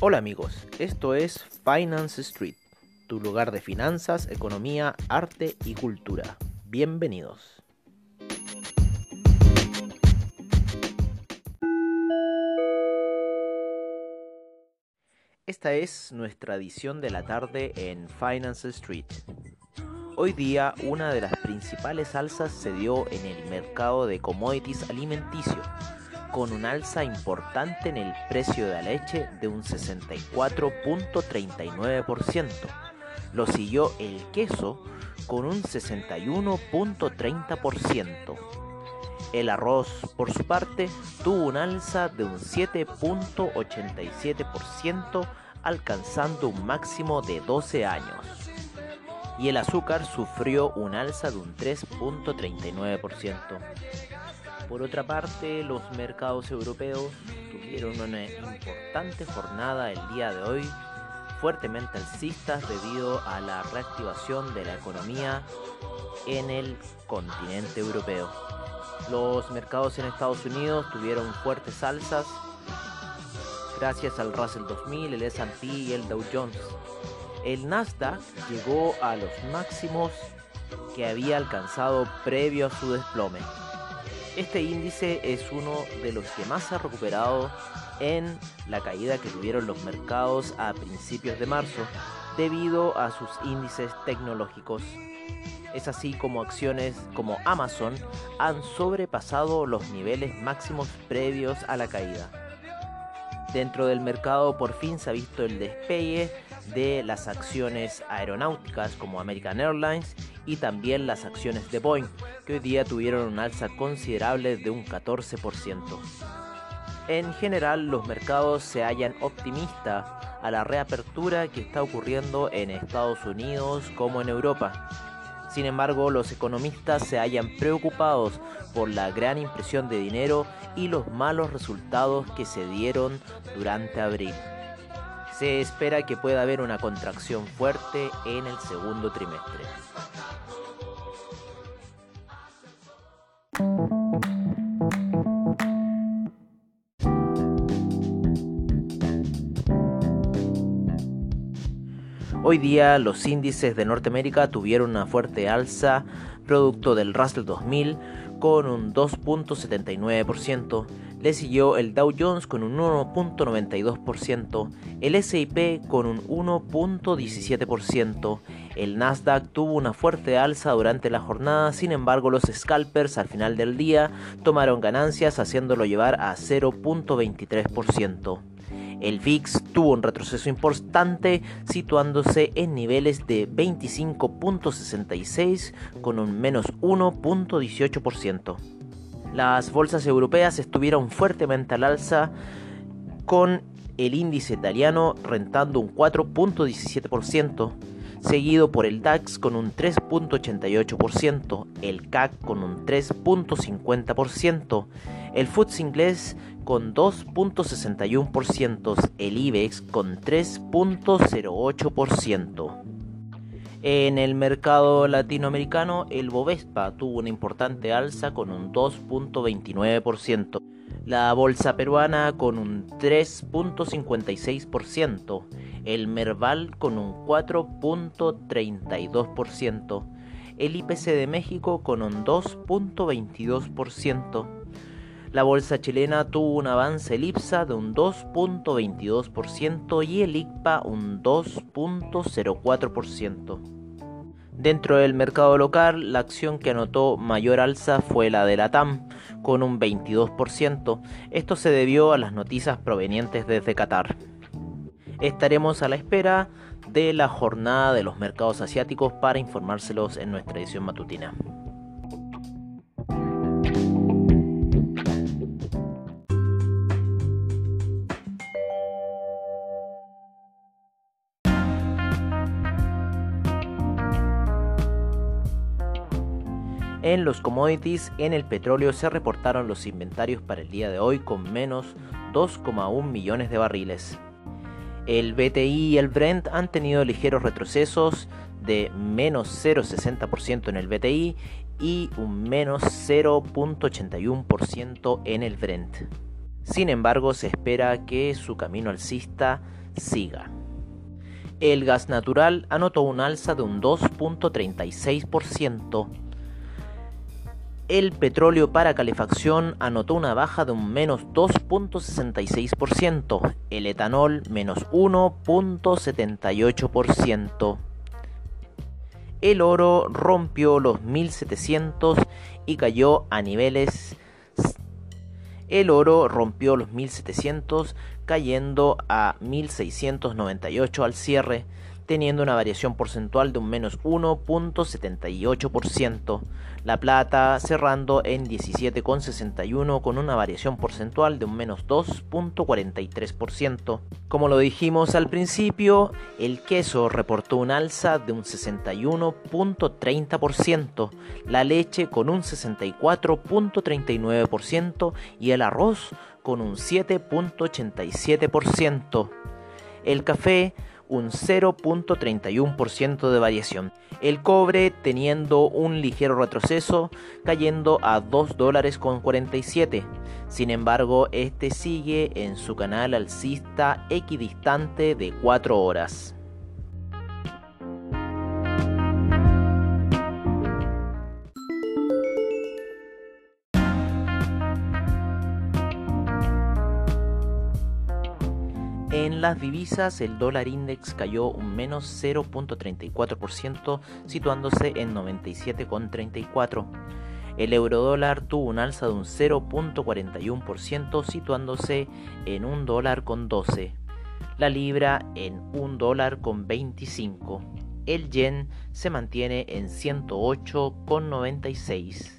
Hola amigos, esto es Finance Street, tu lugar de finanzas, economía, arte y cultura. Bienvenidos. Esta es nuestra edición de la tarde en Finance Street. Hoy día una de las principales alzas se dio en el mercado de commodities alimenticios con un alza importante en el precio de la leche de un 64.39%. Lo siguió el queso con un 61.30%. El arroz, por su parte, tuvo un alza de un 7.87%, alcanzando un máximo de 12 años. Y el azúcar sufrió un alza de un 3.39%. Por otra parte, los mercados europeos tuvieron una importante jornada el día de hoy, fuertemente alcistas debido a la reactivación de la economía en el continente europeo. Los mercados en Estados Unidos tuvieron fuertes alzas gracias al Russell 2000, el S&P y el Dow Jones. El Nasdaq llegó a los máximos que había alcanzado previo a su desplome. Este índice es uno de los que más ha recuperado en la caída que tuvieron los mercados a principios de marzo debido a sus índices tecnológicos. Es así como acciones como Amazon han sobrepasado los niveles máximos previos a la caída. Dentro del mercado por fin se ha visto el despegue de las acciones aeronáuticas como American Airlines y también las acciones de Boeing, que hoy día tuvieron un alza considerable de un 14%. En general, los mercados se hallan optimistas a la reapertura que está ocurriendo en Estados Unidos como en Europa. Sin embargo, los economistas se hallan preocupados por la gran impresión de dinero y los malos resultados que se dieron durante abril. Se espera que pueda haber una contracción fuerte en el segundo trimestre. Hoy día los índices de Norteamérica tuvieron una fuerte alza producto del Russell 2000 con un 2.79%, le siguió el Dow Jones con un 1.92%, el SIP con un 1.17%, el Nasdaq tuvo una fuerte alza durante la jornada, sin embargo los scalpers al final del día tomaron ganancias haciéndolo llevar a 0.23%. El VIX tuvo un retroceso importante situándose en niveles de 25.66 con un menos 1.18%. Las bolsas europeas estuvieron fuertemente al alza con el índice italiano rentando un 4.17%, seguido por el DAX con un 3.88%, el CAC con un 3.50%, el FTSE inglés con 2.61%, el IBEX con 3.08%. En el mercado latinoamericano, el Bovespa tuvo una importante alza con un 2.29%, la bolsa peruana con un 3.56%, el Merval con un 4.32%, el IPC de México con un 2.22%, la bolsa chilena tuvo un avance el IPSA de un 2.22% y el ICPA un 2.04%. Dentro del mercado local, la acción que anotó mayor alza fue la de la TAM, con un 22%. Esto se debió a las noticias provenientes desde Qatar. Estaremos a la espera de la jornada de los mercados asiáticos para informárselos en nuestra edición matutina. En los commodities, en el petróleo se reportaron los inventarios para el día de hoy con menos 2,1 millones de barriles. El BTI y el Brent han tenido ligeros retrocesos de menos 0,60% en el BTI y un menos 0.81% en el Brent. Sin embargo, se espera que su camino alcista siga. El gas natural anotó un alza de un 2.36%. El petróleo para calefacción anotó una baja de un menos 2.66%. El etanol menos 1.78%. El oro rompió los 1700 y cayó a niveles el oro rompió los 1700 cayendo a 1698 al cierre teniendo una variación porcentual de un menos 1.78%, la plata cerrando en 17,61 con una variación porcentual de un menos 2.43%. Como lo dijimos al principio, el queso reportó un alza de un 61.30%, la leche con un 64.39% y el arroz con un 7.87%. El café un 0.31% de variación. El cobre teniendo un ligero retroceso, cayendo a 2 dólares con 47. Sin embargo, este sigue en su canal alcista equidistante de 4 horas. Las divisas, el dólar index cayó un menos 0.34%, situándose en 97,34. El eurodólar tuvo un alza de un 0.41%, situándose en un dólar con 12. La libra en un dólar con 25. El yen se mantiene en 108,96.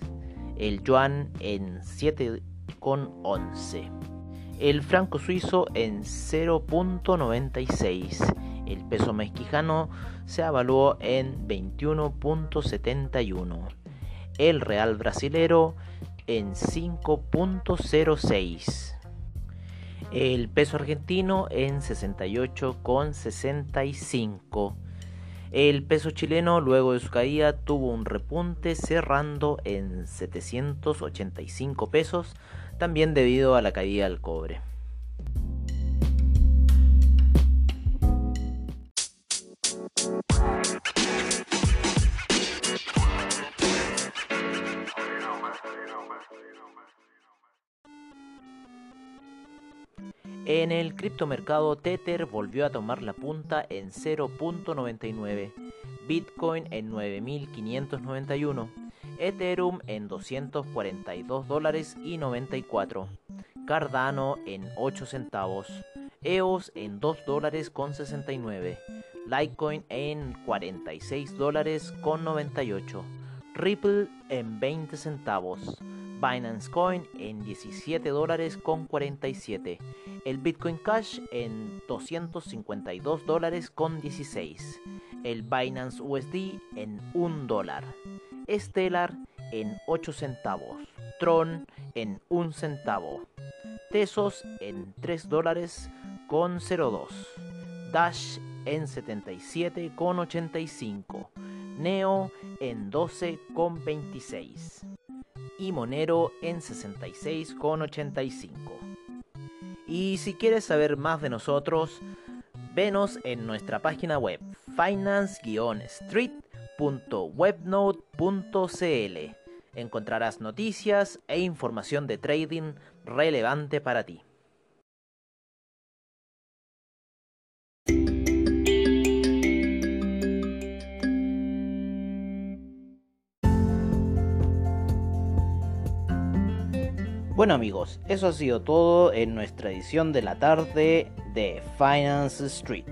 El yuan en 7,11 el franco suizo en 0.96. El peso mexicano se evaluó en 21.71. El real brasilero en 5.06. El peso argentino en 68,65. El peso chileno luego de su caída tuvo un repunte cerrando en 785 pesos también debido a la caída del cobre. En el criptomercado Tether volvió a tomar la punta en 0.99, Bitcoin en 9591 Ethereum en 242 dólares y 94, Cardano en 8 centavos, EOS en 2 dólares con 69, Litecoin en 46 dólares con 98, Ripple en 20 centavos, Binance Coin en 17 dólares con 47, el Bitcoin Cash en 252 dólares con 16, el Binance USD en 1 dólar. Stellar en 8 centavos, Tron en 1 centavo, Tesos en 3 dólares con 02, Dash en 77 con 85, Neo en 12 con 26 y Monero en 66 con 85. Y si quieres saber más de nosotros, venos en nuestra página web finance-street www.webnode.cl encontrarás noticias e información de trading relevante para ti. Bueno amigos, eso ha sido todo en nuestra edición de la tarde de Finance Street.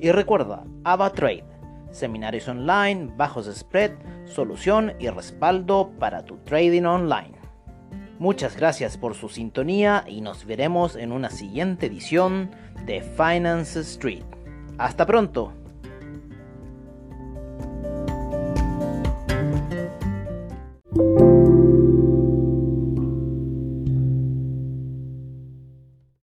Y recuerda, AvaTrade seminarios online, bajos spread, solución y respaldo para tu trading online. Muchas gracias por su sintonía y nos veremos en una siguiente edición de Finance Street. Hasta pronto.